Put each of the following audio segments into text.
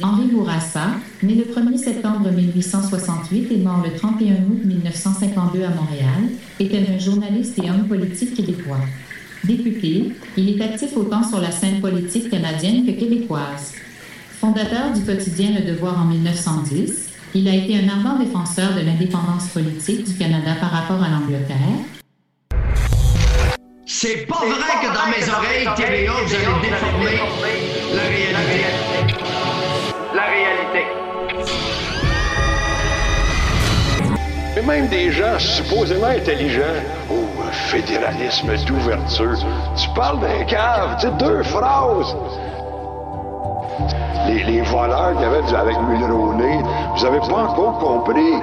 Henri Bourassa, né le 1er septembre 1868 et mort le 31 août 1952 à Montréal, était un journaliste et homme politique québécois. Député, il est actif autant sur la scène politique canadienne que québécoise. Fondateur du quotidien Le Devoir en 1910, il a été un ardent défenseur de l'indépendance politique du Canada par rapport à l'Angleterre. C'est pas vrai que dans mes oreilles, TVA, vous allez déformer la. Même des gens supposément intelligents, oh, fédéralisme d'ouverture, tu parles d'un cave, tu deux phrases. Les, voleurs qu'il y avait du- avec Mulroney, vous avez pas encore compris.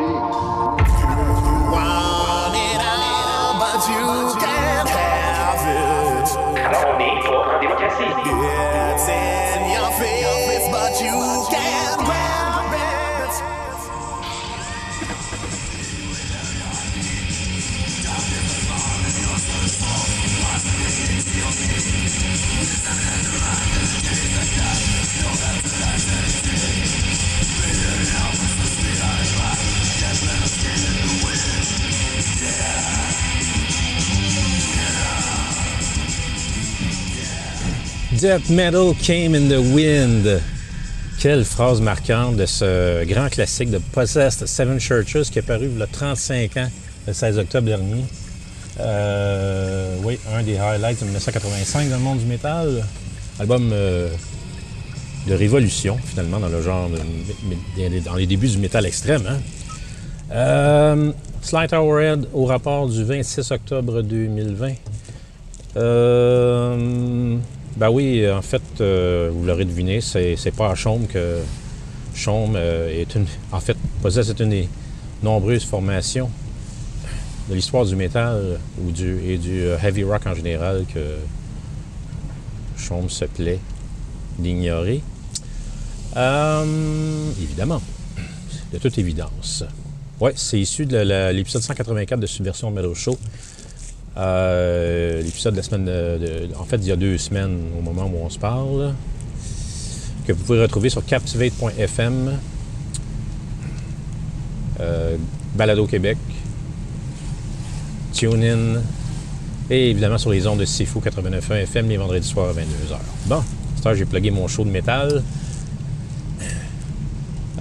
Death metal came in the wind. Quelle phrase marquante de ce grand classique de Possessed Seven Churches qui est paru il y a 35 ans, le 16 octobre dernier. Euh, oui, un des highlights de 1985 dans le monde du métal. Album euh, de révolution, finalement, dans le genre, de- dans les débuts du métal extrême. Hein? Euh, Slight Hourhead au rapport du 26 octobre 2020. Euh, ben oui, en fait, euh, vous l'aurez deviné, c'est, pas à Chaume que Chaume euh, est une. En fait, Possess est une des nombreuses formations de l'histoire du métal ou du, et du euh, heavy rock en général que Chaume se plaît d'ignorer. Euh, évidemment, de toute évidence. Ouais, c'est issu de l'épisode 184 de Subversion Metal Show. Euh, L'épisode de la semaine. de- en fait, il y a deux semaines au moment où on se parle. Que vous pouvez retrouver sur captivate.fm. Euh, Balado Québec. TuneIn. Et évidemment sur les ondes de Sifu 89.1 FM les vendredis soirs à 22h. Bon, c'est j'ai plugué mon show de métal.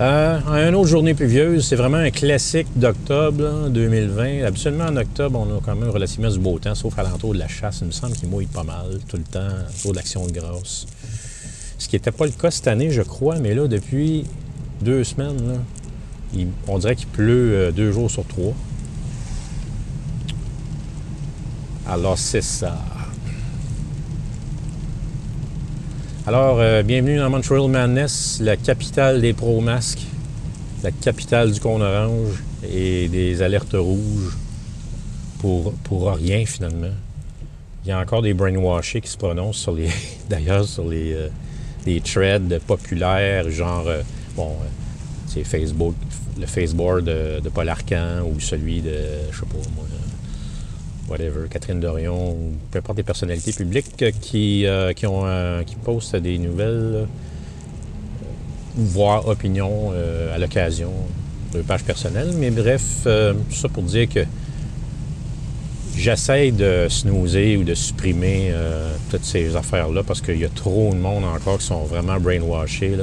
Euh, une autre journée pluvieuse, c'est vraiment un classique d'octobre là, 2020. Habituellement, en octobre, on a quand même relativement du beau temps, sauf à l'entour de la chasse. Il me semble qu'il mouille pas mal tout le temps, autour de l'action de grâce. Ce qui n'était pas le cas cette année, je crois, mais là, depuis deux semaines, on dirait qu'il pleut euh, deux jours sur trois. Alors, c'est ça. Alors, euh, bienvenue dans Montreal Madness, la capitale des pro-masques, la capitale du cône orange et des alertes rouges pour, pour rien finalement. Il y a encore des brainwashés qui se prononcent sur les, d'ailleurs sur les, euh, les threads populaires, genre, euh, bon, euh, c'est Facebook, le Facebook de, de Paul Arcan ou celui de, je sais pas moi, whatever, Catherine Dorion, ou peu importe des personnalités publiques qui, euh, euh, qui postent des nouvelles, euh, voire opinions à l'occasion de pages personnelles. Mais bref, ça pour dire que j'essaie de snoozer ou de supprimer toutes ces affaires-là parce qu'il y a trop de monde encore qui sont vraiment brainwashés.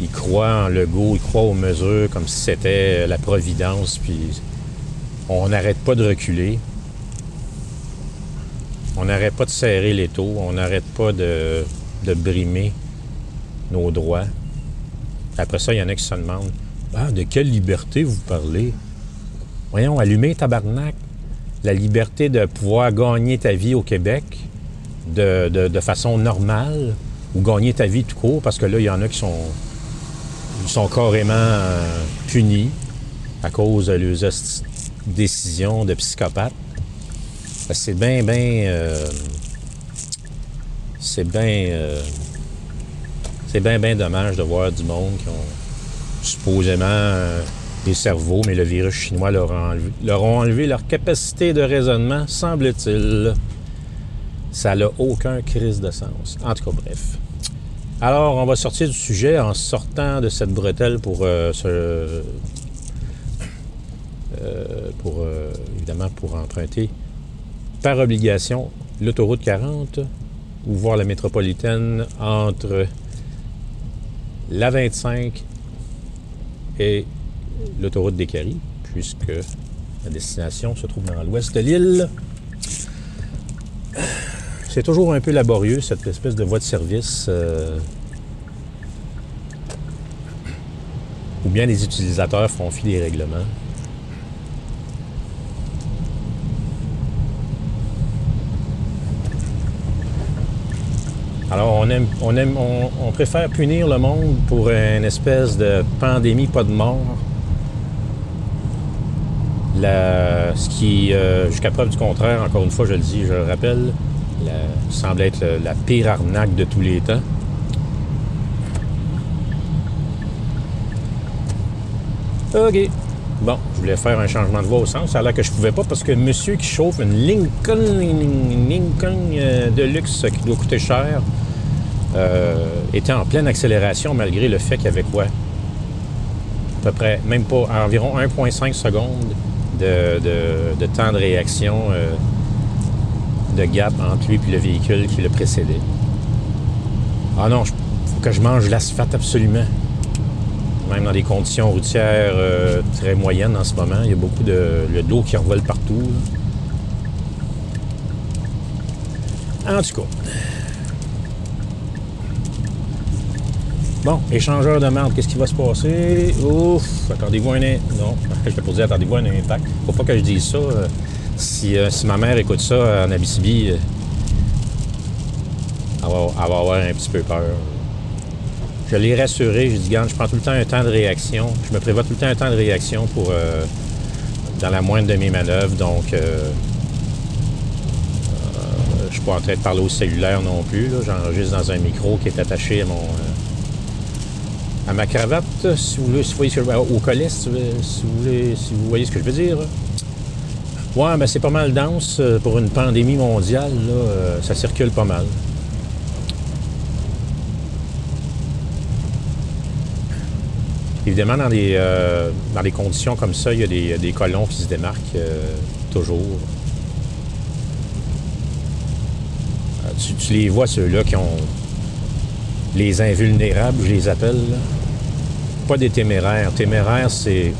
Ils croient en Legault, ils croient aux mesures comme si c'était la providence, puis on n'arrête pas de reculer. On n'arrête pas de serrer les taux. On n'arrête pas de, brimer nos droits. Après ça, il y en a qui se demandent Ah, de quelle liberté vous parlez? Voyons, allumez tabarnak. La liberté de pouvoir gagner ta vie au Québec de, façon normale ou gagner ta vie tout court, parce que là, il y en a qui sont carrément euh, punis à cause de leurs hosties décisions de que C'est bien, bien. c'est bien. euh, c'est bien, bien dommage de voir du monde qui ont supposément euh, des cerveaux, mais le virus chinois leur a enlevé, leur a enlevé leur capacité de raisonnement, semble-t-il. Ça n'a aucun crise de sens. En tout cas, bref. Alors, on va sortir du sujet en sortant de cette bretelle pour euh, se- euh, pour euh, évidemment pour emprunter par obligation l'autoroute 40 ou voir la métropolitaine entre la 25 et l'autoroute des Caries, puisque la destination se trouve dans l'ouest de l'île. C'est toujours un peu laborieux, cette espèce de voie de service. euh, où bien les utilisateurs font fi des règlements. Alors, on, aime, on, aime, on, préfère punir le monde pour une espèce de pandémie, pas de mort. Ce qui, euh, jusqu'à preuve du contraire, encore une fois, je le dis, je le rappelle, semble être la pire arnaque de tous les temps. OK. Bon, je voulais faire un changement de voie au sens. Ça a l'air que je pouvais pas parce que monsieur qui chauffe une Lincoln, Lincoln euh, de luxe qui doit coûter cher euh, était en pleine accélération malgré le fait qu'il y avait quoi? À peu près, même pas, environ 1,5 secondes de, de- de temps de réaction euh, de gap entre lui et le véhicule qui le précédait. Ah non, il faut que je mange l'asphalte absolument même dans des conditions routières euh, très moyennes en ce moment. Il y a beaucoup de, le- de l'eau qui revole partout. En tout cas. Bon, échangeur de marde, qu'est-ce qui va se passer? Ouf, attendez-vous un... Non, je t'ai pas attendez-vous un impact. Faut pas que je dise ça. euh, si, euh, si ma mère écoute ça en Abitibi, euh, elle, va, avoir un petit peu peur. Je l'ai rassuré, j'ai dit, garde, je prends tout le temps un temps de réaction. Je me prévois tout le temps un temps de réaction pour euh, dans la moindre de mes manœuvres. Donc, euh, euh, je suis pas en train de parler au cellulaire non plus. J'enregistre dans un micro qui est attaché à mon euh, à ma cravate, si vous voulez, si vous voyez ce que je- au collet, si, vous- voulez, si vous voyez ce que je veux dire. Ouais, ben c'est pas mal dense euh, pour une pandémie mondiale. Là, euh, ça circule pas mal. Évidemment, dans des, euh, dans conditions comme ça, il y a des, des colons qui se démarquent toujours. Tu, tu les vois, ceux-là qui ont les invulnérables, je les appelle. là. Pas des téméraires. Téméraires, c'est.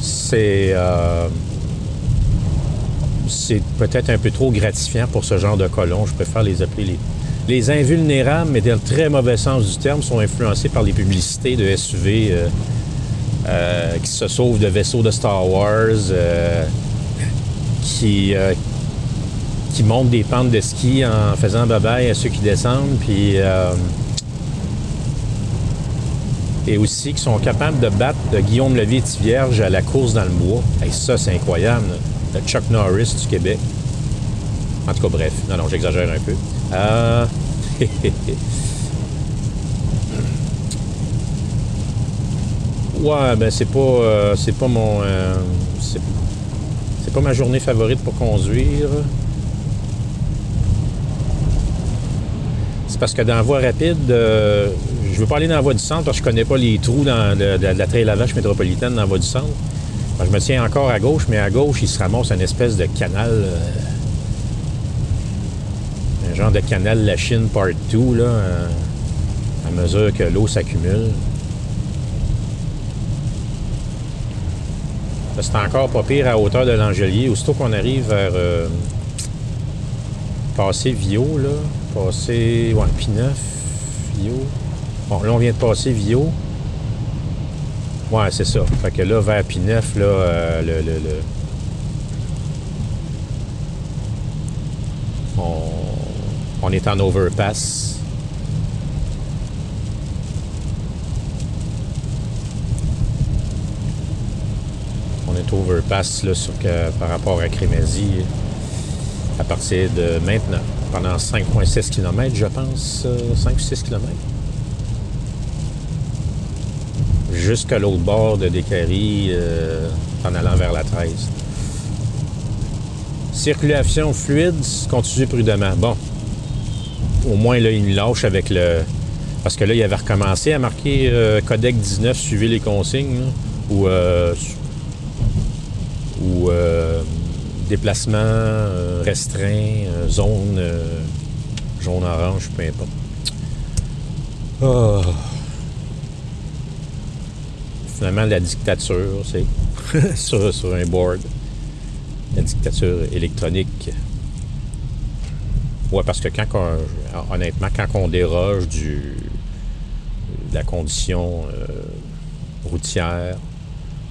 C'est. euh, c'est peut-être un peu trop gratifiant pour ce genre de colons. Je préfère les appeler les, les invulnérables, mais dans le très mauvais sens du terme, sont influencés par les publicités de SUV euh, euh, qui se sauvent de vaisseaux de Star Wars, qui, qui montent des pentes de ski en faisant babaille à ceux qui descendent, puis et aussi qui sont capables de battre Guillaume Levier-Tivierge à la course dans le bois. Hey, ça, c'est incroyable. Chuck Norris du Québec. En tout cas, bref. Non, non, j'exagère un peu. Euh... ouais, ben c'est pas, euh, c'est pas mon, euh, c'est, c'est pas ma journée favorite pour conduire. C'est parce que dans la voie rapide, euh, je veux pas aller dans la voie du centre parce que je connais pas les trous dans de, la trail à métropolitaine dans la voie du centre. Je me tiens encore à gauche, mais à gauche, il se ramasse une espèce de canal. euh, un genre de canal La Chine Part 2, là, euh, à mesure que l'eau s'accumule. C'est encore pas pire à hauteur de l'Angelier. Aussitôt qu'on arrive vers euh, passer Vio, là, passer. Ouais, P9, Vio. Bon, là, on vient de passer Vio. Ouais, c'est ça. Fait que là, vers P9, là, euh, le, le- le- On, on est en overpass. On est overpass là, sur que- par rapport à Crémazie à partir de maintenant, pendant 5,6 km, je pense, euh, 5 ou 6 km. Jusqu'à l'autre bord de Descaries, euh, en allant vers la 13. Circulation fluide, continuez prudemment. Bon. au moins, là, il me lâche avec le. Parce que là, il avait recommencé à marquer euh, Codec 19, suivez les consignes, ou. euh, ou euh, déplacement euh, restreint, zone jaune-orange, peu importe. Ah. Finalement, la dictature, c'est sur, sur un board. La dictature électronique. Ouais, parce que quand on- honnêtement, quand on déroge du, de la condition euh, routière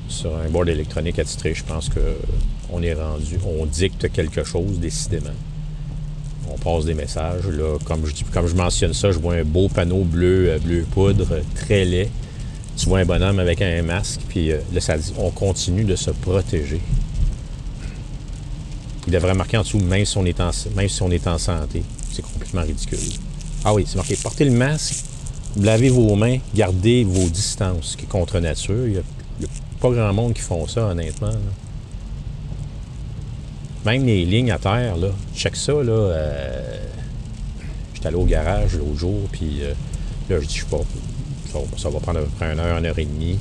sur un board électronique attitré, je pense que on est rendu, on dicte quelque chose décidément. On passe des messages. Là, comme je, comme je mentionne ça, je vois un beau panneau bleu, euh, bleu poudre, très laid. Tu vois un bonhomme avec un masque, puis euh, là, ça dit on continue de se protéger. Il devrait marquer en dessous, même si on est en, même si on est en santé. C'est complètement ridicule. Ah oui, c'est marqué portez le masque, lavez vos mains, gardez vos distances, ce qui est contre nature. Il n'y a, pas grand monde qui font ça, honnêtement. Même les lignes à terre, là, check ça, là. euh, J'étais allé au garage l'autre jour, puis euh, là, je dis, je sais pas, va- ça va prendre à peu près une heure, une heure et demie.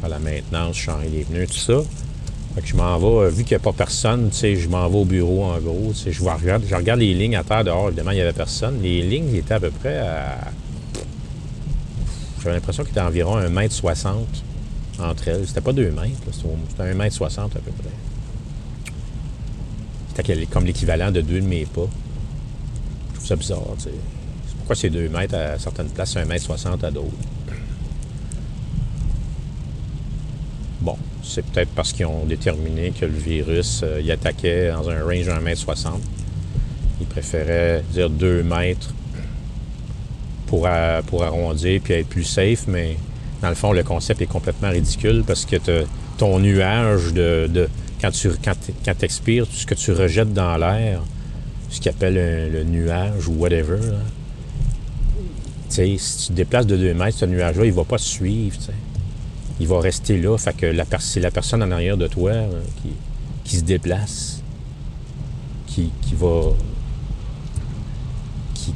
Faire la maintenance, changer les pneus, tout ça. Fait que je m'en vais, euh, vu qu'il n'y a pas personne, tu sais, je m'en vais au bureau en gros. tu sais, Je, regarde, je regarde les lignes à terre dehors, évidemment, il n'y avait personne. Les lignes étaient à peu près à. J'avais l'impression qu'il était environ 1m60 entre elles. C'était pas 2 mètres, c'était au- c'était 1m60 à peu près. C'était comme l'équivalent de deux de mes pas. Je trouve ça bizarre, tu sais. Pourquoi c'est 2 mètres à certaines places, 1m60 à d'autres? Bon, c'est peut-être parce qu'ils ont déterminé que le virus, euh, il attaquait dans un range de 1m60. Ils préféraient dire 2 mètres pour, pour arrondir puis être plus safe, mais dans le fond, le concept est complètement ridicule parce que ton nuage de, quand tu quand, quand expires, ce que tu rejettes dans l'air, ce qu'ils appellent le nuage ou whatever, si tu te déplaces de 2 mètres, ce nuage-là, il va pas te suivre, tu sais il va rester là. Fait que la c'est la personne en arrière de toi euh, qui, qui se déplace, qui, va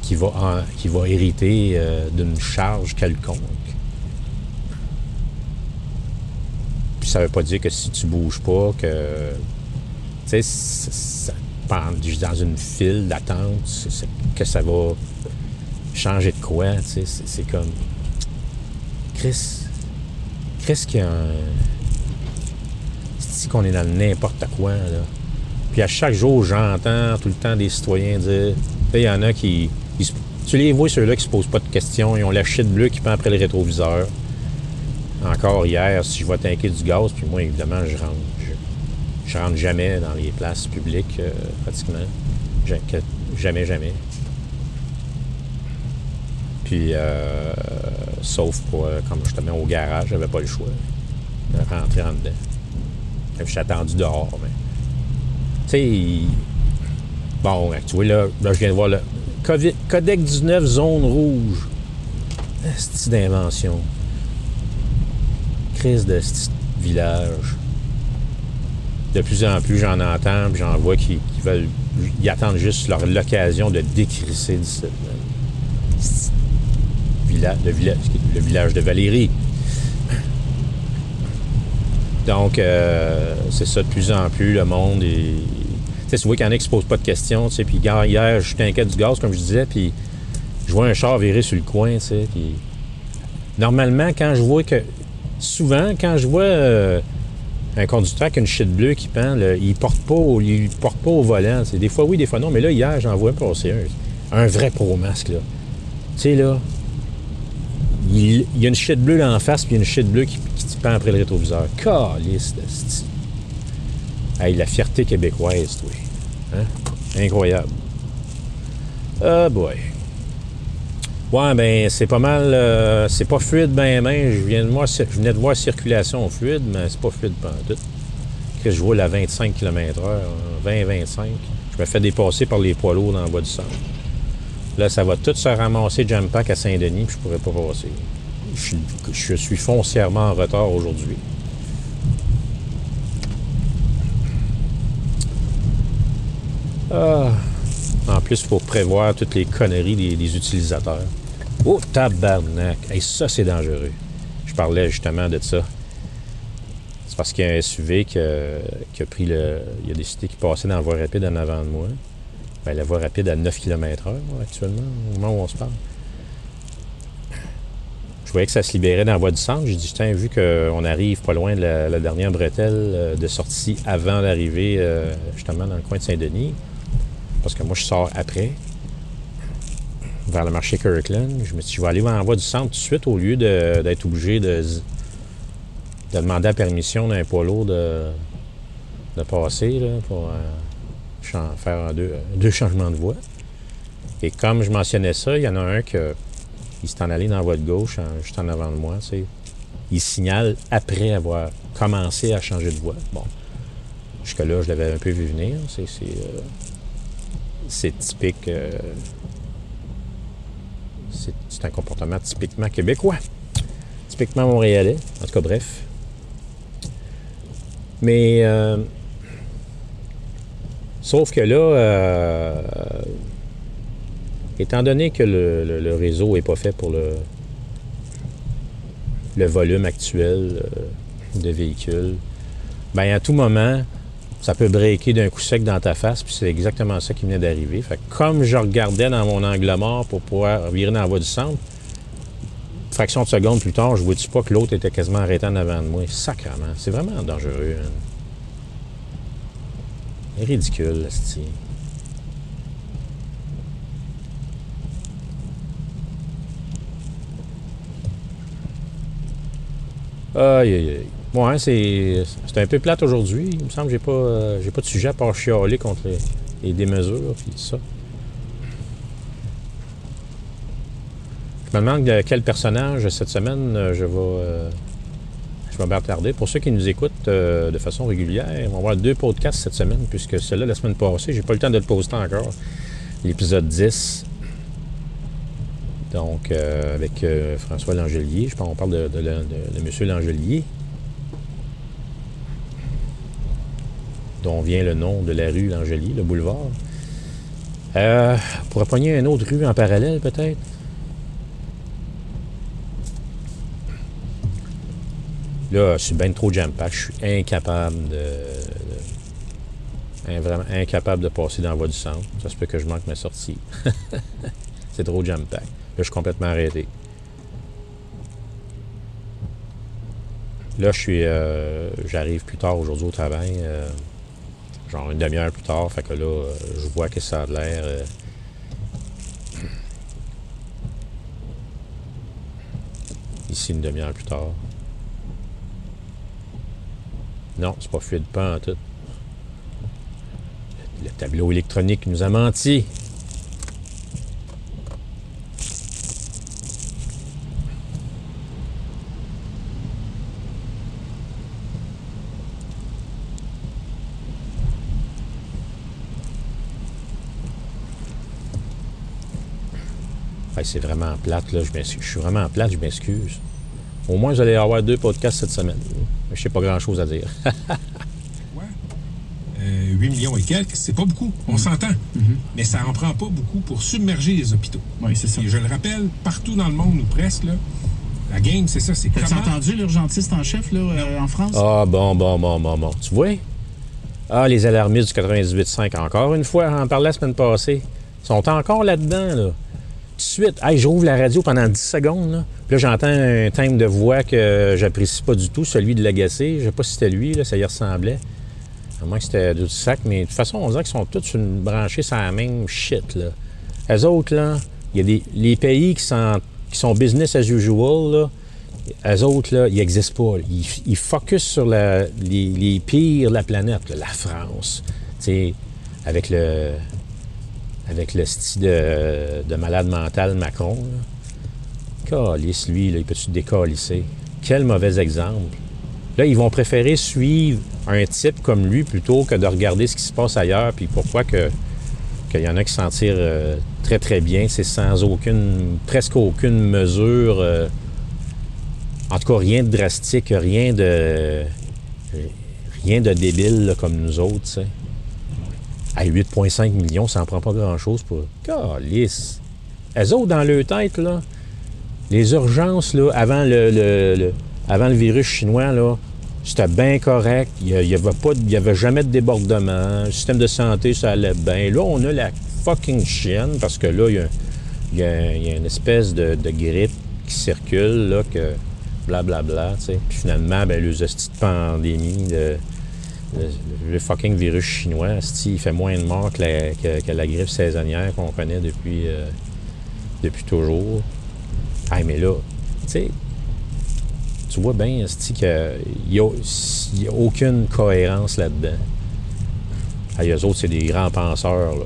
qui, va en- qui va hériter euh, d'une charge quelconque. Puis ça veut pas dire que si tu bouges pas, que tu sais, dans une file d'attente, que ça va changer de quoi, tu sais, c'est comme Chris, qu'il y a un... C'est qu'on est dans n'importe quoi, là? Puis à chaque jour, j'entends tout le temps des citoyens dire... Il y en a qui... Tu les vois, ceux-là qui se posent pas de questions. Ils ont la shit bleue qui pend après le rétroviseur. Encore hier, si je vois tanker du gaz, puis moi, évidemment, je rentre... Je, rentre jamais dans les places publiques, euh, pratiquement. Ja- que- Jamais, jamais. Puis, euh, sauf pour, euh, comme justement au garage, j'avais pas le choix de rentrer en dedans. Je suis attendu dehors, mais. Tu sais, bon, tu vois, là, là, je viens de voir le. Codec 19, zone rouge. C'est d'invention. Crise de ce village. De plus en plus, j'en entends, puis j'en vois qui, veulent. Ils attendent juste l'occasion de décrisser. C'est- le, villa- le village de Valérie. Donc, euh, c'est ça, de plus en plus, le monde. Tu sais, vois qu'il y en a qui se posent pas de questions, tu sais, puis hier, je t'inquiète du gaz, comme je disais, puis je vois un char virer sur le coin, tu sais. Normalement, quand je vois que... Souvent, quand je vois euh, un conducteur avec une shit bleue qui pend, il porte pas au, il porte pas au volant. Des fois oui, des fois non, mais là, hier, j'en vois passer un. Un vrai pro-masque, là. Tu sais, là, il, y a une shit bleue là en face, puis il y a une shit bleue qui, qui te pend après le rétroviseur. Calice de. Hey, la fierté québécoise, toi. Hein? Incroyable. Ah boy. Ouais, ben c'est pas mal. euh, c'est pas fluide ben ben. Je viens de venais de voir circulation fluide, mais c'est pas fluide pas tout. Que je roule à 25 km/h, 20-25. Je me fais dépasser par les poids lourds dans la voie du centre. Là, ça va tout se ramasser jam pack à Saint-Denis, puis je pourrais pas passer. Je, je suis foncièrement en retard aujourd'hui. Ah. En plus, pour prévoir toutes les conneries des, utilisateurs. Oh, tabarnak! Hey, ça, c'est dangereux. Je parlais justement de ça. C'est parce qu'il y a un SUV qui a, a pris le. Il a décidé qu'il passait dans la voie rapide en avant de moi. Ben, la voie rapide à 9 km/h actuellement, au moment où on se parle. Je voyais que ça se libérait dans la voie du centre. J'ai dit, tiens, vu qu'on arrive pas loin de la, dernière bretelle euh, de sortie avant l'arrivée, euh, justement, dans le coin de Saint-Denis, parce que moi, je sors après, vers le marché Kirkland, je me suis dit, je vais aller dans la voie du centre tout de suite au lieu d'être obligé de, de demander la permission d'un poids lourd de, passer là, pour euh, faire deux, deux changements de voie. Et comme je mentionnais ça, il y en a un que il s'est en allé dans la voie de gauche, juste en avant de moi. Il signale après avoir commencé à changer de voie. Bon, jusque-là, je l'avais un peu vu venir. Euh, c'est typique. euh, c'est, un comportement typiquement québécois. Typiquement montréalais. En tout cas, bref. Mais. euh, sauf que là. euh, Étant donné que le, réseau n'est pas fait pour le, volume actuel euh, de véhicules, ben à tout moment, ça peut breaker d'un coup sec dans ta face, puis c'est exactement ça qui venait d'arriver. Fait que comme je regardais dans mon angle mort pour pouvoir virer dans la voie du centre, fraction de seconde plus tard, je vois-tu pas que l'autre était quasiment arrêté en avant de moi? Sacrement. C'est vraiment dangereux. hein. C'est ridicule, ce Aïe, aïe, aïe. C'est, c'est un peu plate aujourd'hui. Il me semble que j'ai pas, euh, j'ai pas de sujet à part chialer contre les, démesures tout ça. Je me demande de quel personnage cette semaine euh, je vais, euh, Pour ceux qui nous écoutent euh, de façon régulière, on va avoir deux podcasts cette semaine, puisque celui-là, la semaine passée, j'ai pas eu le temps de le poster encore. L'épisode 10. Donc, euh, avec euh, François Langelier. Je pense qu'on parle de, M. Langelier. dont vient le nom de la rue Langelier, le boulevard. On pourrait pogner une autre rue en parallèle, peut-être? Là, je suis bien trop jam-pack. Je suis incapable de, hein, Vraiment incapable de passer dans la voie du centre. Ça se peut que je manque ma sortie. C'est trop jam-pack. Là, je suis complètement arrêté. Là, je suis. euh, J'arrive plus tard aujourd'hui au travail. euh, genre une demi-heure plus tard. Fait que là, euh, je vois que ça a l'air. Ici, une demi-heure plus tard. Non, c'est pas fluide pas en tout. Le tableau électronique nous a menti. C'est vraiment plate, là. Je, je suis vraiment plate, je m'excuse. Au moins, vous allez avoir deux podcasts cette semaine. Je sais pas grand-chose à dire. Ouais. Euh, 8 millions et quelques, c'est pas beaucoup, on s'entend. Mais ça en prend pas beaucoup pour submerger les hôpitaux. Oui, c'est ça. Et je le rappelle, partout dans le monde, ou presque, là, la game, c'est ça, c'est comment... entendu l'urgentiste en chef là, euh, en France? Ah, bon, bon, bon, bon, bon. Tu vois? Ah, les alarmistes du 98.5, encore une fois, on en parlait la semaine passée. Ils sont encore là-dedans, là. De suite, hey, j'ouvre la radio pendant 10 secondes, là. Puis là, j'entends un thème de voix que j'apprécie pas du tout, celui de l'agacé. Je sais pas si c'était lui, ça y ressemblait. À moins que c'était du sac, mais de toute façon, on dirait qu'ils sont tous une branchée sur la même shit, là. Eux autres, là, il y a des... Les pays qui sont, qui sont business as usual, là, eux autres, là, ils n'existent pas. Ils, ils focusent sur les, les pires de la planète, la France. Avec le avec le style de, de malade mental Macron. Là. Calisse, lui, il peut-tu décalisser? Quel mauvais exemple. Là, ils vont préférer suivre un type comme lui plutôt que de regarder ce qui se passe ailleurs, puis pourquoi que qu'il y en a qui s'en tirent euh, très, très bien. C'est sans aucune, presque aucune mesure. euh, en tout cas, rien de drastique, rien de. Rien de débile comme nous autres, tu sais. À 8,5 millions, ça en prend pas grand-chose pour. Calice. Elles autres, dans leur tête, là, les urgences, là, avant le, avant le virus chinois, là, c'était bien correct. Il n'y avait, pas jamais de débordement. Le système de santé, ça allait bien. Là, on a la fucking chienne parce que là, il y a, une espèce de, grippe qui circule, là, que blablabla, tu sais. Puis finalement, ben, les hosties de pandémie, de- le, fucking virus chinois, il fait moins de morts que la, que- la grippe saisonnière qu'on connaît depuis, euh, depuis toujours. Ah, mais là, tu sais, tu vois bien, asti, qu'il n'y a, aucune cohérence là-dedans. Ah, eux autres, c'est des grands penseurs, là.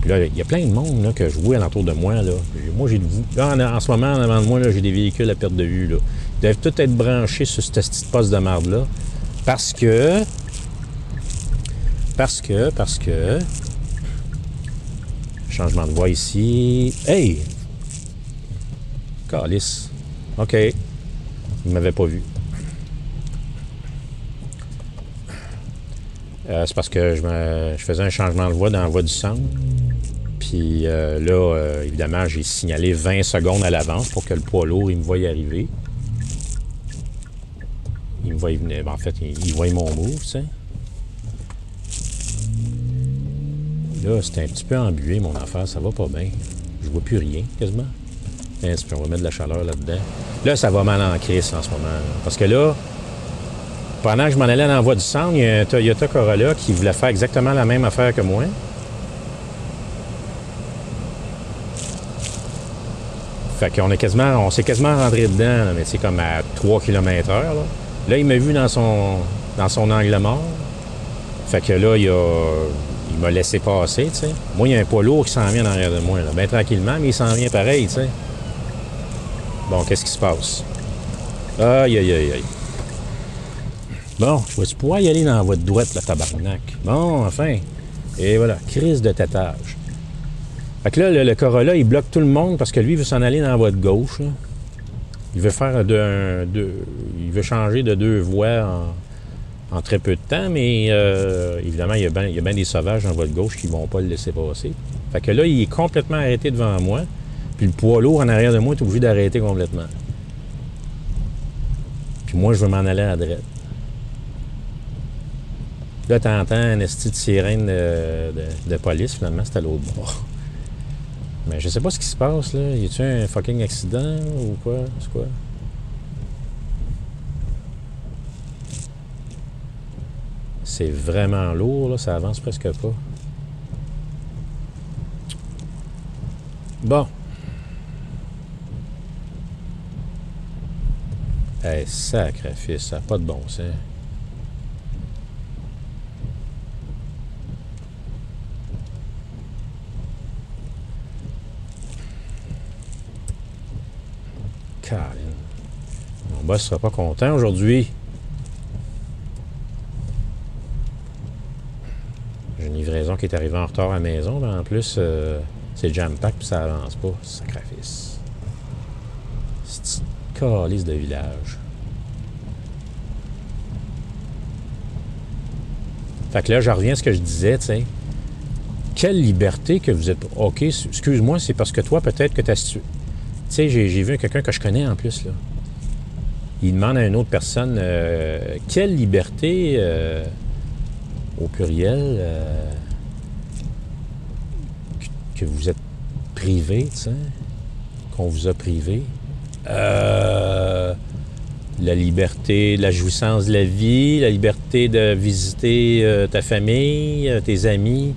Puis là, il y a plein de monde là, que je vois alentour de moi. Là, moi, j'ai là, en, ce moment, en avant de moi, j'ai des véhicules à perte de vue. Là. Ils doivent tous être branchés sur cette petite poste de marde-là. Parce que. Parce que. Parce que. Changement de voie ici. Hey! Calice. OK. Il ne m'avait pas vu. Euh, c'est parce que je, me- faisais un changement de voie dans la voie du centre. Puis euh, là, euh, évidemment, j'ai signalé 20 secondes à l'avance pour que le poids lourd, il me voie y arriver. Il me voit y venir. Ben, en fait, il, il voit mon move, tu. Là, c'est un petit peu embué, mon affaire. Ça va pas bien. Je vois plus rien, quasiment. Peu, on va mettre de la chaleur là-dedans. Là, ça va mal en crise en ce moment. Parce que là, pendant que je m'en allais la voie du centre, il y a un Toyota Corolla qui voulait faire exactement la même affaire que moi. Fait qu'on est quasiment, on s'est quasiment rentré dedans, mais c'est comme à 3 km heure. Là. Là, il m'a vu dans son, dans son angle mort. Fait que là, il, a, il m'a laissé passer, tu sais. Moi, il y a un poids lourd qui s'en vient en arrière de moi, là, bien tranquillement, mais il s'en vient pareil, tu sais. Bon, qu'est-ce qui se passe? Aïe, aïe, aïe, aïe. Bon, je vais pouvoir y aller dans de droite, la tabarnak? Bon, enfin. Et voilà, crise de tétage. Fait que là, le, Corolla, il bloque tout le monde parce que lui, il veut s'en aller dans de gauche. là. Il veut faire de, un- de- il veut changer de deux voies en, en très peu de temps, mais euh, évidemment, il y, a bien, bien des sauvages la voie de gauche qui ne vont pas le laisser passer. Fait que là, il est complètement arrêté devant moi, puis le poids lourd en arrière de moi est obligé d'arrêter complètement. Puis moi, je veux m'en aller à la droite. Là, t'entends un esti de sirène de, de- police, finalement, c'était à l'autre bord. Mais je sais pas ce qui se passe, là. Y a-tu un fucking accident ou quoi? C'est quoi? C'est vraiment lourd. Ça avance presque pas. Bon. Hey, sacrifice, ça n'a pas de bon sens. Mon boss sera pas content aujourd'hui. J'ai une livraison qui est arrivée en retard à la maison, mais en plus, euh, c'est jam-pack puis ça avance pas. Sacrifice. C'est calice de village. Fait que là, je reviens à ce que je disais, tu sais. Quelle liberté que vous êtes. OK, excuse-moi, c'est parce que toi, peut-être que tu as Tu sais, j'ai vu quelqu'un que je connais en plus, là. Il demande à une autre personne euh, quelle liberté, euh, au pluriel, que, vous êtes privé, qu'on vous a privé. Euh, la liberté, la jouissance de la vie, la liberté de visiter euh, ta famille, euh, tes amis,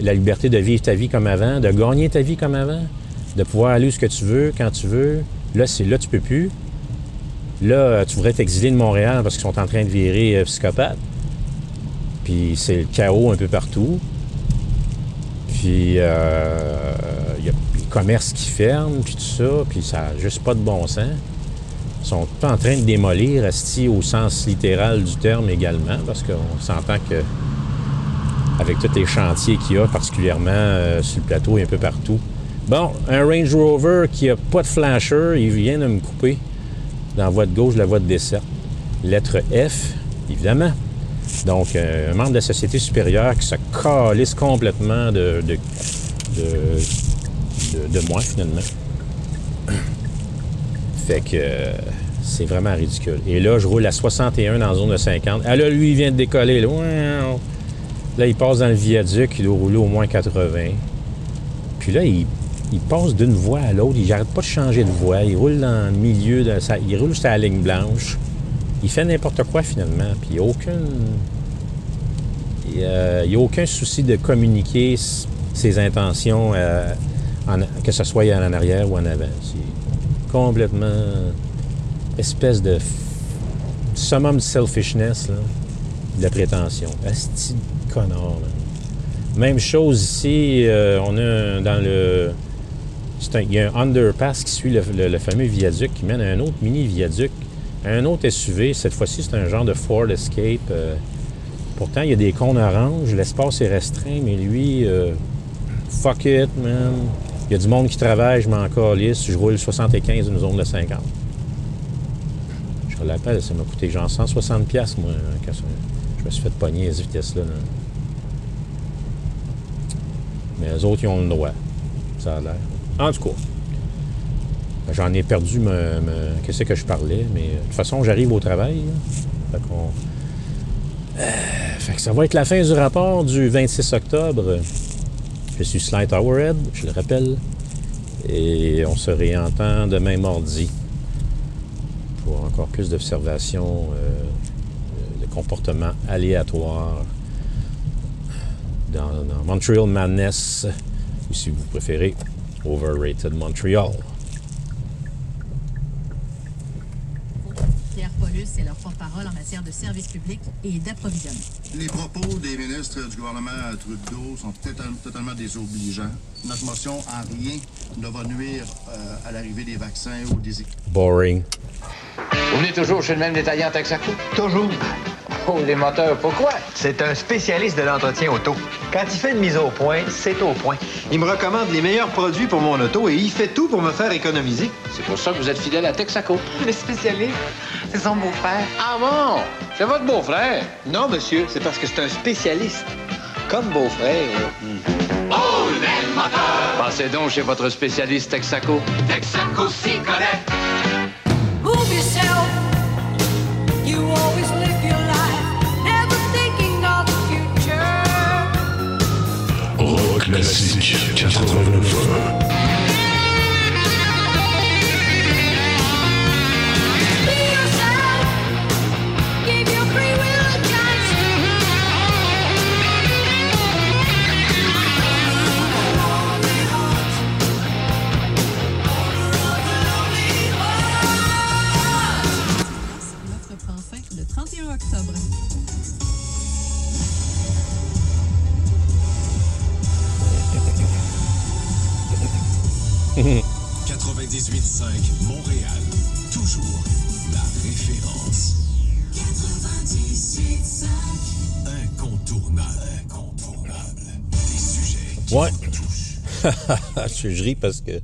la liberté de vivre ta vie comme avant, de gagner ta vie comme avant, de pouvoir aller où ce que tu veux, quand tu veux. Là, c'est là, tu peux plus. Là, tu voudrais t'exiler de Montréal parce qu'ils sont en train de virer psychopathes. Puis c'est le chaos un peu partout. Puis euh, il y a les commerces qui ferment, puis tout ça, puis ça n'a juste pas de bon sens. Ils sont en train de démolir, asti, au sens littéral du terme également, parce qu'on s'entend que avec tous les chantiers qu'il y a, particulièrement euh, sur le plateau et un peu partout. Bon, un Range Rover qui a pas de flasher, il vient de me couper dans la voie de gauche, la voie de dessert. Lettre F, évidemment. Donc, euh, un membre de la société supérieure qui se calisse complètement de, de, de, moi, finalement. Fait que euh, c'est vraiment ridicule. Et là, je roule à 61 dans la zone de 50. Ah là, lui, il vient de décoller. Là! Là, il passe dans le viaduc, il doit rouler au moins 80. Puis là, il, passe d'une voie à l'autre. Il n'arrête pas de changer de voie. Il roule dans le milieu, de sa- il roule jusqu'à la ligne blanche. Il fait n'importe quoi, finalement. Puis il n'y n'y a, aucun souci de communiquer ses intentions, euh, que ce soit en arrière ou en avant. C'est complètement espèce de summum de selfishness, là, de la prétention. Asti connard, là. Même chose ici, euh, on a dans le... un- il y a un underpass qui suit le, le- le fameux viaduc qui mène à un autre mini viaduc, un autre SUV. Cette fois-ci, c'est un genre de Ford Escape. euh, pourtant, il y a des cônes oranges, l'espace est restreint, mais lui, euh, fuck it, man. Il y a du monde qui travaille, je m'en calisse, je roule 75 dans une zone de 50. Je te l'appelle, ça m'a coûté genre 160$, piastres, moi, quand ça- je me suis fait pogner à cette vitesse-là. là. Mais les autres, ils ont le droit. Ça a l'air. En tout cas, j'en ai perdu me, qu'est-ce que je parlais, mais de toute façon, j'arrive au travail. Fait Euh, fait que ça va être la fin du rapport du 26 octobre. Je suis Sly Towerhead, je le rappelle. Et on se réentend demain mardi pour encore plus d'observations euh, de comportements aléatoires dans, dans Montreal Madness, ou si vous préférez, Overrated Montreal. Leur porte-parole en matière de services publics et d'approvisionnement. Les propos des ministres du gouvernement Trudeau sont total- totalement désobligeants. Notre motion en rien ne va nuire euh, à l'arrivée des vaccins ou des équipements. Boring. Vous venez toujours chez le même détaillant Texaco? Toujours. Oh, les moteurs, pourquoi? C'est un spécialiste de l'entretien auto. Quand il fait une mise au point, c'est au point. Il me recommande les meilleurs produits pour mon auto et il fait tout pour me faire économiser. C'est pour ça que vous êtes fidèle à Texaco. Le spécialiste, c'est son beau-frère. Ah bon? C'est votre beau-frère? Non, monsieur, c'est parce que c'est un spécialiste. Comme beau-frère. là. Passez donc chez votre spécialiste Texaco. Texaco s'y connaît. Rock .5 Montréal. Toujours la référence. Incontournable. Incontournable. Des sujets qui Ouais. touchent. je, je ris parce que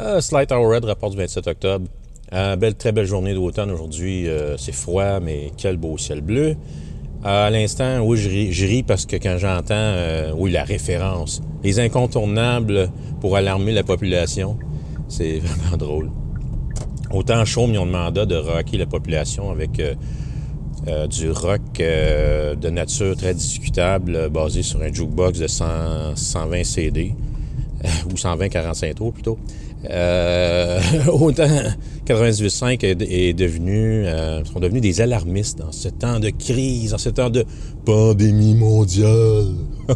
euh, Slight Hour Red rapport du 27 octobre. Euh, belle, très belle journée d'automne aujourd'hui. Euh, c'est froid, mais quel beau ciel bleu. À l'instant, oui, je ris, parce que quand j'entends, euh, oui, la référence, les incontournables pour alarmer la population, c'est vraiment drôle. Autant Chaume, ils ont demandé de rocker la population avec euh, euh, du rock de nature très discutable, basé sur un jukebox de 100 120 CD, ou 120 45 tours plutôt. Euh, autant 98.5 est, devenu, euh, sont devenus des alarmistes dans ce temps de crise, dans ce temps de pandémie mondiale.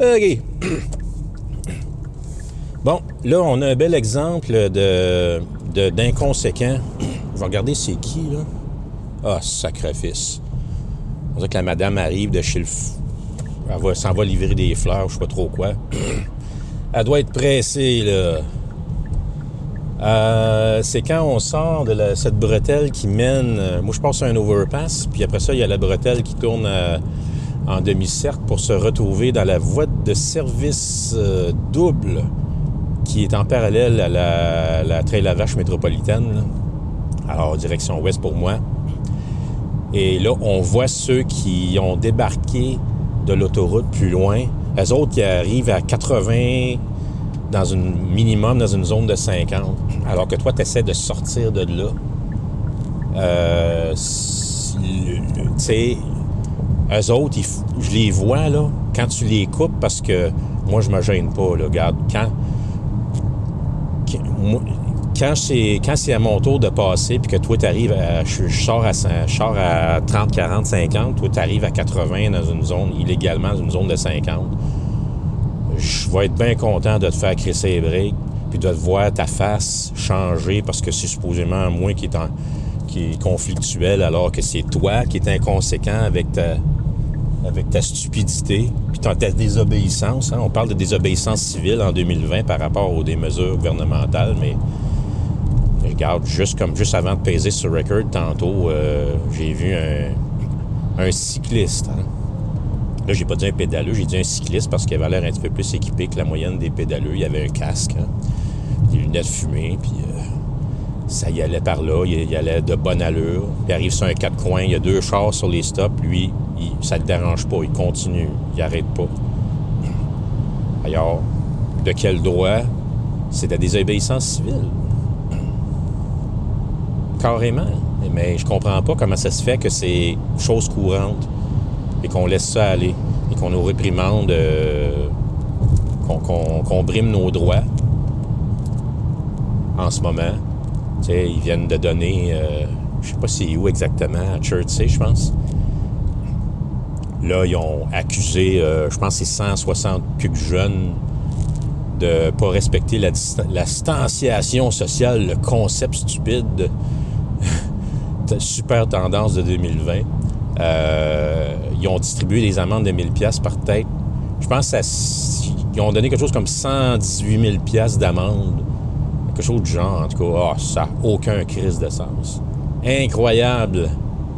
OK. Bon, là, on a un bel exemple de, d'inconséquent. Je vais regarder c'est qui, là. Ah, sacrifice. On dirait que la madame arrive de chez le... Elle s'en va livrer des fleurs, je sais pas trop quoi. Elle doit être pressée, là. Euh, c'est quand on sort de cette bretelle qui mène... euh, moi, je passe sur un overpass, puis après ça, il y a la bretelle qui tourne euh, en demi-cercle pour se retrouver dans la voie de service double qui est en parallèle à la, la trail à vache métropolitaine. Alors, direction ouest pour moi. Et là, on voit ceux qui ont débarqué de l'autoroute plus loin. Les autres qui arrivent à 80 dans une minimum dans une zone de 50. Alors que toi, tu essaies de sortir de là. Euh, tu sais, eux autres, ils je les vois, là, quand tu les coupes, parce que moi, je me gêne pas, regarde, quand, quand, c'est, quand c'est à mon tour de passer, puis que toi, tu arrives à, je, je à, à 30, 40, 50, toi, tu arrives à 80 dans une zone, illégalement, dans une zone de 50, je vais être bien content de te faire crisser les breaks, puis de te voir ta face changer, parce que c'est supposément moi qui est, en- qui est conflictuel, alors que c'est toi qui es inconséquent avec ta, avec ta stupidité, puis ta, ta désobéissance. hein. On parle de désobéissance civile en 2020 par rapport aux des mesures gouvernementales, mais regarde, juste comme juste avant de peser sur record tantôt, euh, j'ai vu un, un cycliste. hein. Là, j'ai pas dit un pédaleux, j'ai dit un cycliste parce qu'il avait l'air un petit peu plus équipé que la moyenne des pédaleux. Il avait un casque, hein, des lunettes fumées, puis euh, ça y allait par là, il, il allait de bonne allure. Il arrive sur un quatre coins, il y a deux chars sur les stops, lui, il, ça le dérange pas, il continue, il arrête pas. Alors, de quel droit? C'est de la désobéissance civile. Carrément. Mais je comprends pas comment ça se fait que c'est chose courante et qu'on laisse ça aller et qu'on nous réprimande, euh, qu'on brime nos droits en ce moment. Ils viennent de donner, euh, je sais pas c'est où exactement, à Chertsey, je pense. Là, ils ont accusé, euh, je pense c'est 160 quelques jeunes de pas respecter la, la distanciation sociale, le concept stupide de de super tendance de 2020. Euh, ils ont distribué des amendes de 1000 pièces par tête. Je pense qu'ils ont donné quelque chose comme 118 000 pièces d'amende. Quelque chose du genre, en tout cas. Ah, ça aucun crise de sens. Incroyable.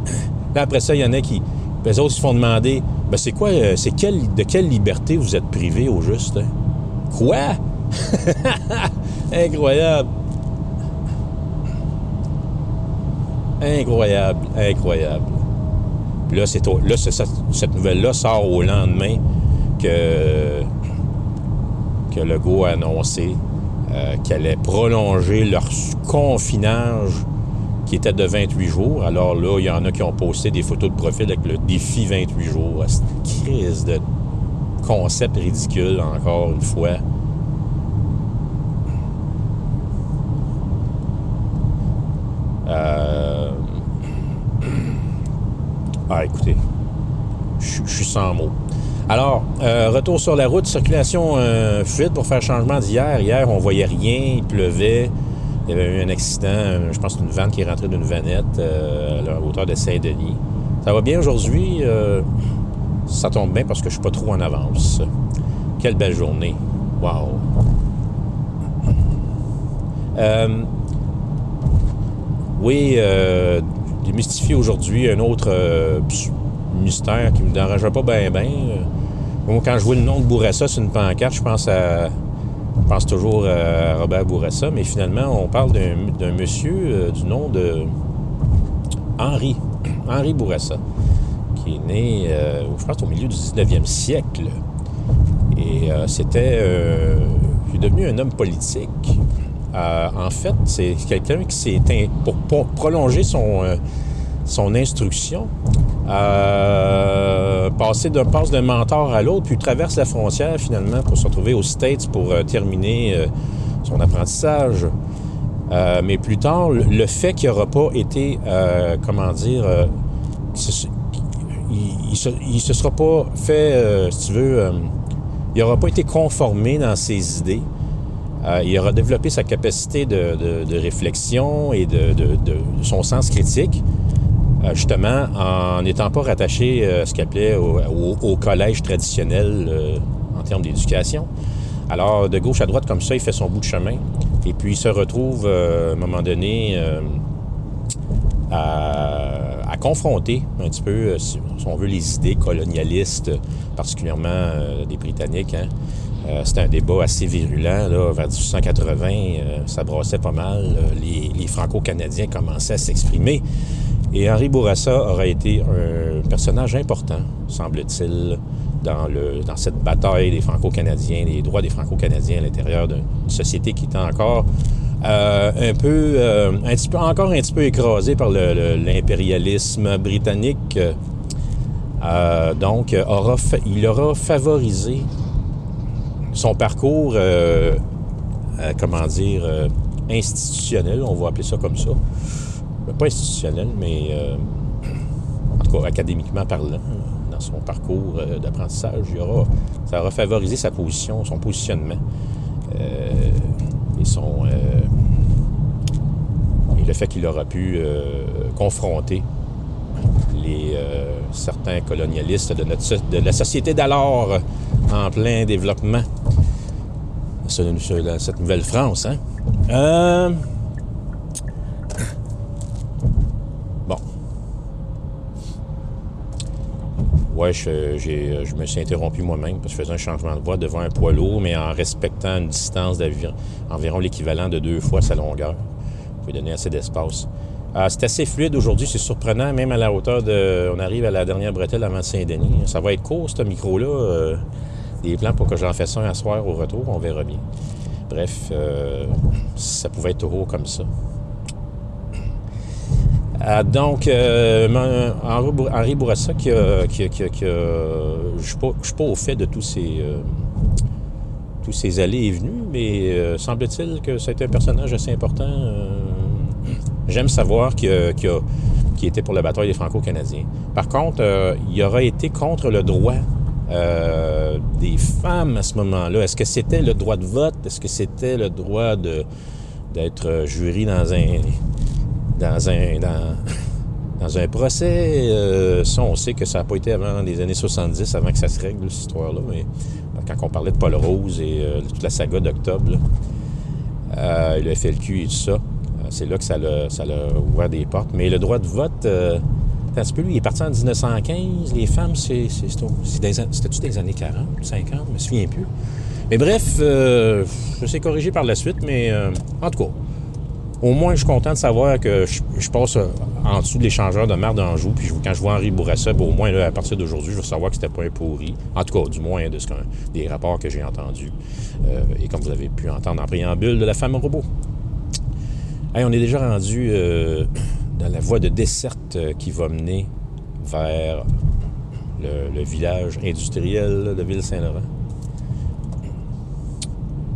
Là, après ça, il y en a qui... Les autres se font demander, ben c'est quoi, euh, c'est de quelle liberté vous êtes privé au juste? hein? Quoi? Incroyable. Incroyable, incroyable. Là, cette nouvelle-là sort au lendemain que, que Legault a annoncé euh, qu'elle allait prolonger leur confinage qui était de 28 jours. Alors là, il y en a qui ont posté des photos de profil avec le défi 28 jours. C'est une crise de concept ridicule, encore une fois? Ah, écoutez, je suis sans mots. Alors, euh, retour sur la route, circulation euh, fluide pour faire changement d'hier. Hier, on voyait rien, il pleuvait. Il y avait eu un accident, euh, je pense une vanne qui est rentrée d'une vanette euh, à la hauteur de Saint-Denis. Ça va bien aujourd'hui. euh, ça tombe bien parce que je suis pas trop en avance. Quelle belle journée. Wow. Euh, oui, euh, démystifier aujourd'hui un autre euh, mystère qui me dérangeait pas bien, bien. Moi, quand je vois le nom de Bourassa sur une pancarte, je pense à. Je pense toujours à Robert Bourassa, mais finalement, on parle d'un monsieur euh, du nom de Henri. Henri Bourassa, qui est né, euh, je pense, au milieu du 19e siècle. Et euh, c'était. euh, il est devenu un homme politique. Euh, en fait, c'est quelqu'un qui s'est. Pour, prolonger son, euh, son instruction, euh, passer d'un passe d'un mentor à l'autre, puis traverse la frontière finalement pour se retrouver aux States pour euh, terminer son apprentissage. Mais plus tard, le, fait qu'il n'aura pas été, comment dire, il, il se, se sera pas fait, si tu veux, il n'aura pas été conformé dans ses idées. Euh, il aura développé sa capacité de, réflexion et de, son sens critique, euh, justement en n'étant pas rattaché euh, à ce qu'il appelait au, au- collège traditionnel euh, en termes d'éducation. Alors, de gauche à droite, comme ça, il fait son bout de chemin. Et puis, il se retrouve, euh, à un moment donné, euh, à, confronter un petit peu, euh, si, on veut, les idées colonialistes, particulièrement euh, des Britanniques. hein. Euh, C'était un débat assez virulent là, vers 1880. euh, ça brassait pas mal. Euh, les, Franco-Canadiens commençaient à s'exprimer. Et Henri Bourassa aurait été un personnage important, semble-t-il, dans, cette bataille des Franco-Canadiens, des droits des Franco-Canadiens à l'intérieur d'une société qui était encore un peu, petit peu, encore un petit peu écrasée par l'impérialisme britannique. Donc, il aura favorisé son parcours, euh, euh, comment dire, euh, institutionnel, on va appeler ça comme ça. Pas institutionnel, mais en tout cas académiquement parlant, dans son parcours d'apprentissage, il aura, ça aura favorisé sa position, son positionnement et son et le fait qu'il aura pu confronter les certains colonialistes de, notre, de la société d'alors en plein développement. Cette nouvelle France, hein? Euh, Bon. Ouais, je, me suis interrompu moi-même parce que je faisais un changement de voie devant un poids lourd, mais en respectant une distance d'environ environ l'équivalent de deux fois sa longueur. Vous pouvez donner assez d'espace. Ah, c'est assez fluide aujourd'hui, c'est surprenant, même à la hauteur de. On arrive à la dernière bretelle avant Saint-Denis. Ça va être court, ce micro-là. euh, des plans pour que j'en fasse un à soir au retour, on verra bien. Bref, euh, ça pouvait être haut comme ça. Ah, donc, euh, Henri Bour- Henri Bourassa, qui a- qui qui qui je ne suis pas, au fait de tous ces, euh, allées et venues, mais euh, semble-t-il que c'est un personnage assez important. J'aime savoir a- qu'il était pour la bataille des Franco-Canadiens. Par contre, il aurait été contre le droit euh, des femmes à ce moment-là. Est-ce que c'était le droit de vote? Est-ce que c'était le droit d'être jury dans un dans un dans, un procès? Euh, ça, on sait que ça n'a pas été avant les années 70, avant que ça se règle, cette histoire-là. Mais quand on parlait de Paul Rose et euh, toute la saga d'octobre, le FLQ et tout ça, c'est là que ça l'a, ouvert des portes. Mais le droit de vote, lui, il est parti en 1915. Les femmes, c'était-tu des années 40, 50? Je me souviens plus. Mais bref, euh, je sais corriger par la suite, mais euh, en tout cas, au moins, je suis content de savoir que je, passe euh, en dessous de l'échangeur de mer d'Anjou. Puis quand je vois Henri Bourassa, ben, au moins, là, à partir d'aujourd'hui, je vais savoir que c'était pas un pourri. En tout cas, du moins, de ce des rapports que j'ai entendus. Et comme vous avez pu entendre en préambule de la femme robot. Hey, on est déjà rendu dans la voie de desserte euh, qui va mener vers le, village industriel de Ville-Saint-Laurent.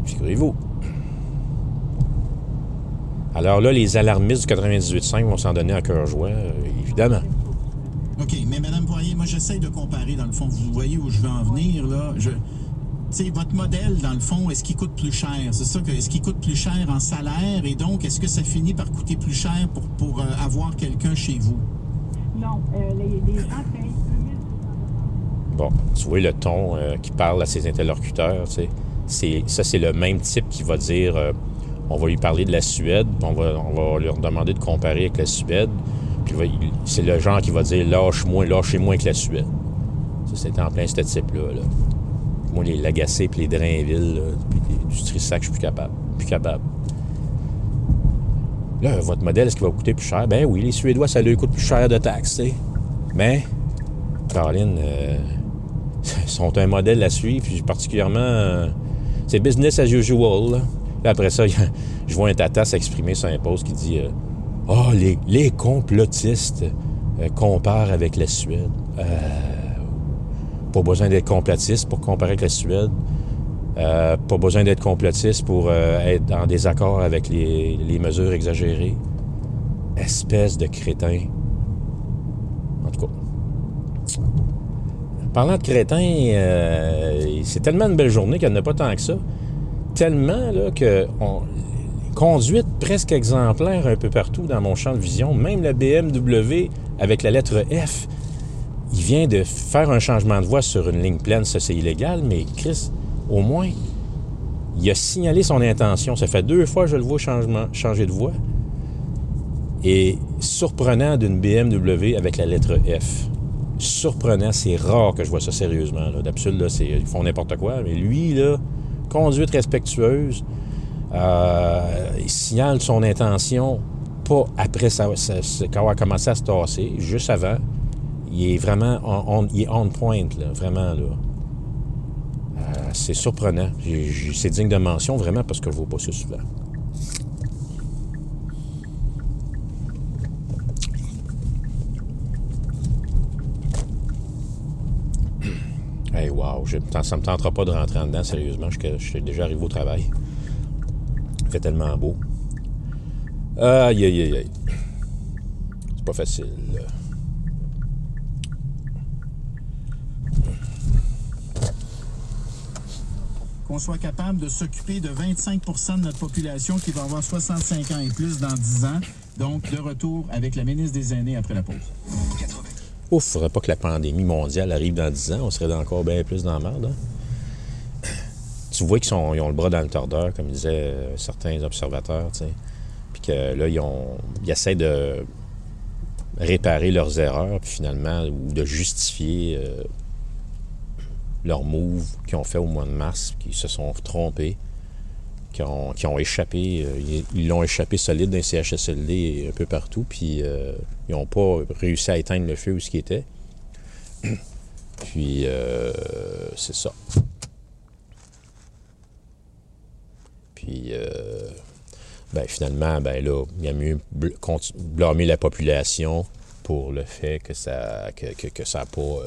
Figurez-vous. Alors là, les alarmistes du 98.5 vont s'en donner à cœur joie, euh, évidemment. OK, mais Madame Poirier, moi, j'essaye de comparer, dans le fond. Vous voyez où je veux en venir, là? Tu sais, votre modèle, dans le fond, est-ce qu'il coûte plus cher? C'est ça que, est-ce qu'il coûte plus cher en salaire? Et donc, est-ce que ça finit par coûter plus cher pour, pour euh, avoir quelqu'un chez vous? Non, euh, les, les gens payent 2000 Bon, tu vois le ton euh, qui parle à ses interlocuteurs, tu sais. C'est, ça, c'est le même type qui va dire euh, on va lui parler de la Suède, puis on va, on va leur demander de comparer avec la Suède. Puis il va- il- c'est le genre qui va dire lâche-moi, lâchez-moi avec la Suède. Ça, c'est en plein ce type-là. Là. Moi, les Lagacé puis les Drainville, là, puis les du Trissac, je suis plus capable. Plus capable. Là, votre modèle, est-ce qu'il va coûter plus cher? Ben oui, les Suédois, ça leur coûte plus cher de taxes, tu sais. Mais, Caroline, euh, sont un modèle à suivre, puis particulièrement, euh, c'est business as usual. là. Après ça, je vois un tata s'exprimer sur un post qui dit euh, Ah, les, les complotistes euh, comparent avec la Suède. Pas besoin d'être complotiste pour comparer avec la Suède. Euh, pas besoin d'être complotiste pour euh, être en désaccord avec les, mesures exagérées. Espèce de crétin. En tout cas. Parlant de crétin, euh, c'est tellement une belle journée qu'il n'y en a pas tant que ça. Tellement là, que on, conduite presque exemplaire un peu partout dans mon champ de vision. Même la BMW avec la lettre F, il vient de faire un changement de voie sur une ligne pleine. Ça, c'est illégal, mais Chris, au moins, il a signalé son intention. Ça fait deux fois que je le vois changer de voie. Et surprenant d'une BMW avec la lettre F. Surprenant, c'est rare que je vois ça sérieusement. D'habitude, ils font n'importe quoi. Mais lui, là, conduite respectueuse, euh, il signale son intention pas après ça, quand commencé à se tasser, juste avant, il est vraiment on, il est on point, là, vraiment. Là. Euh, c'est surprenant. C'est digne de mention, vraiment, parce que je ne vois pas ça souvent. Hey, wow, je- ça me tentera pas de rentrer en dedans, sérieusement. Je, je suis déjà arrivé au travail. Il fait tellement beau. Aïe, aïe, aïe, aïe. C'est pas facile. là. Qu'on soit capable de s'occuper de 25% de notre population qui va avoir 65 ans et plus dans 10 ans. Donc, de retour avec la ministre des Aînés après la pause. Ouf, faudrait pas que la pandémie mondiale arrive dans 10 ans. On serait encore bien plus dans la merde. hein. Tu vois qu'ils ont le bras dans le tordeur, comme disaient euh, certains observateurs. Puis que là, ils, ont, ils essaient de réparer leurs erreurs, puis finalement, ou de justifier euh, leurs moves qu'ils ont fait au mois de mars, qui se sont trompés, qui ont, qui ont échappé, euh, ils- l'ont échappé solide d'un CHSLD un peu partout, puis euh, ils n'ont pas réussi à éteindre le feu où ce qui était. Puis, euh, c'est ça. Puis, euh, ben, finalement, ben là, il y a mieux bl- blâmer la population pour le fait que ça que, que, que ça n'a pas...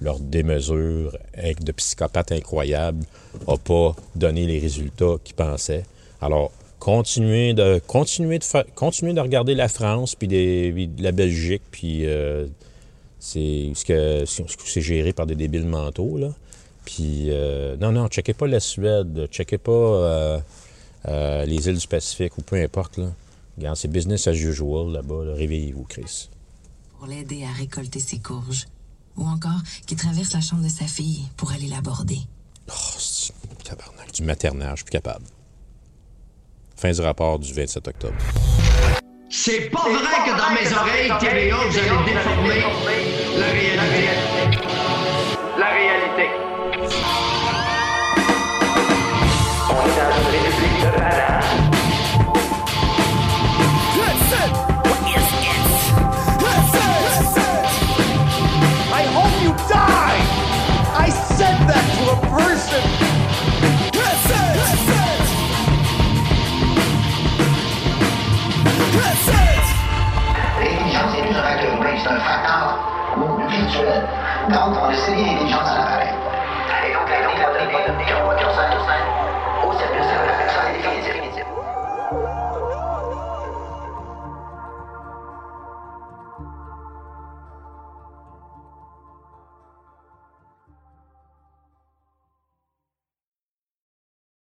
leur démesure de psychopathe incroyable n'a pas donné les résultats qu'ils pensaient. Alors, continuez de, continuez de, fa- de regarder la France, puis la Belgique, puis euh, c'est ce que ce que c'est géré par des débiles mentaux, là. Puis, euh, non, non, checkez pas la Suède, checkez pas euh, les îles du Pacifique, ou peu importe, là. C'est business as usual, là-bas, là. Réveillez-vous, Chris. pour l'aider à récolter ses courges. Ou encore qui traverse la chambre de sa fille pour aller l'aborder. Oh, c'est- tabarnak, du maternage, je suis plus capable. Fin du rapport du 27 octobre. C'est pas vrai que dans mes oreilles, TVA, vous allez déformer la réalité. 太难了我们不配做人你当的司机你想咋的